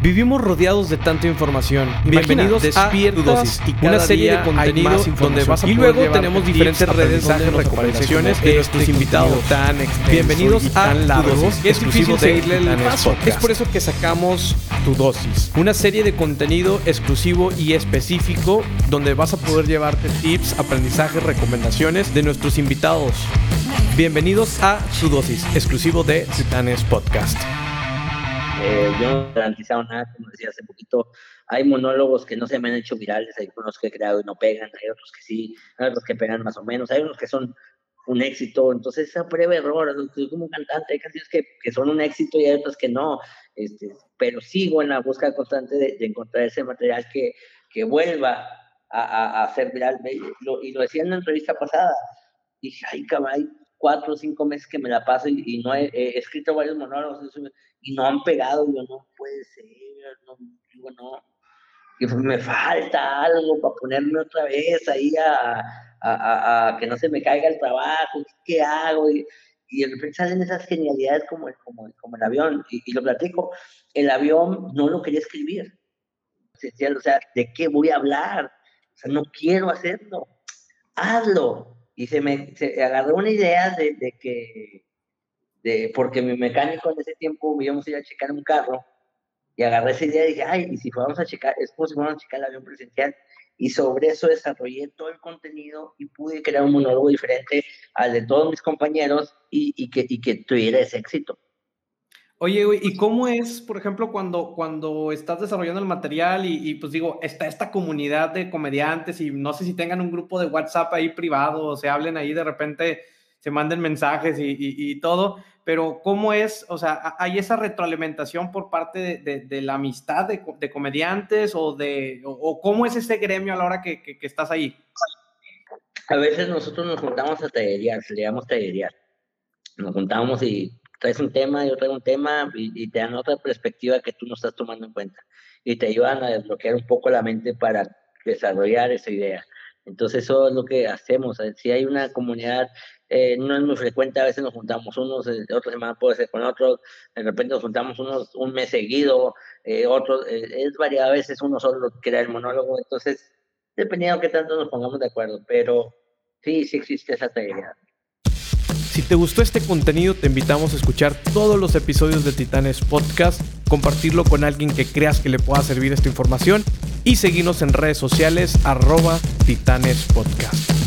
Vivimos rodeados de tanta información. Bienvenidos a Tu Dosis, una serie de contenido donde vas a Y luego tenemos diferentes redes de recomendaciones de nuestros invitados tan Bienvenidos a Tu Dosis, es difícil seguirle el paso. Es por eso que sacamos Tu Dosis, una serie de contenido exclusivo y específico donde vas a poder llevarte tips, aprendizajes, recomendaciones de nuestros invitados. Bienvenidos a Tu Dosis, exclusivo de Titanes Podcast. Eh, yo no he garantizado nada, como decía hace poquito. Hay monólogos que no se me han hecho virales, hay unos que he creado y no pegan, hay otros que sí, hay otros que pegan más o menos, hay unos que son un éxito. Entonces, esa prueba error, soy como cantante, hay canciones que, que, son un éxito y hay otras que no. Este, pero sigo en la búsqueda constante de, encontrar ese material que, que vuelva a, a, a, ser viral. y lo decía en la entrevista pasada. Dije, ay, cabrón, cuatro o cinco meses que me la paso y, no he, escrito varios monólogos y no han pegado. Yo no puede ser, no, digo, no. Y pues me falta algo para ponerme otra vez ahí a, a, que no se me caiga el trabajo, ¿qué hago? Y, y de repente salen esas genialidades como el, como, como el avión, y, lo platico, el avión no lo quería escribir. O sea, ¿de qué voy a hablar? O sea, no quiero hacerlo. Hazlo y se me se agarró una idea de, de, que, de, porque mi mecánico en ese tiempo íbamos a ir a checar un carro, y agarré esa idea y dije, ay, y si fuéramos a checar, es como si fuéramos a checar el avión presencial, y sobre eso desarrollé todo el contenido y pude crear un monólogo diferente al de todos mis compañeros y, y que, y que tuviera ese éxito. Oye, ¿y cómo es, por ejemplo, cuando, cuando estás desarrollando el material y, pues digo, está esta comunidad de comediantes y no sé si tengan un grupo de WhatsApp ahí privado o se hablen ahí de repente, se manden mensajes y, y, todo, pero ¿cómo es, o sea, hay esa retroalimentación por parte de, la amistad de, de, comediantes o de, o, cómo es ese gremio a la hora que, que, estás ahí? A veces nosotros nos juntamos a tallerear, le llamamos tallerear. Nos juntamos y traes un tema, yo traigo un tema y, te dan otra perspectiva que tú no estás tomando en cuenta y te ayudan a desbloquear un poco la mente para desarrollar esa idea. Entonces eso es lo que hacemos. Si hay una comunidad, eh, no es muy frecuente, a veces nos juntamos unos, eh, otra semana puede ser con otros, de repente nos juntamos unos un mes seguido, eh, otros, eh, es variado, a veces uno solo crea el monólogo, entonces dependiendo de qué tanto nos pongamos de acuerdo, pero sí, sí existe esa teoría. Si te gustó este contenido, te invitamos a escuchar todos los episodios de Titanes Podcast, compartirlo con alguien que creas que le pueda servir esta información y seguirnos en redes sociales arroba Titanes Podcast.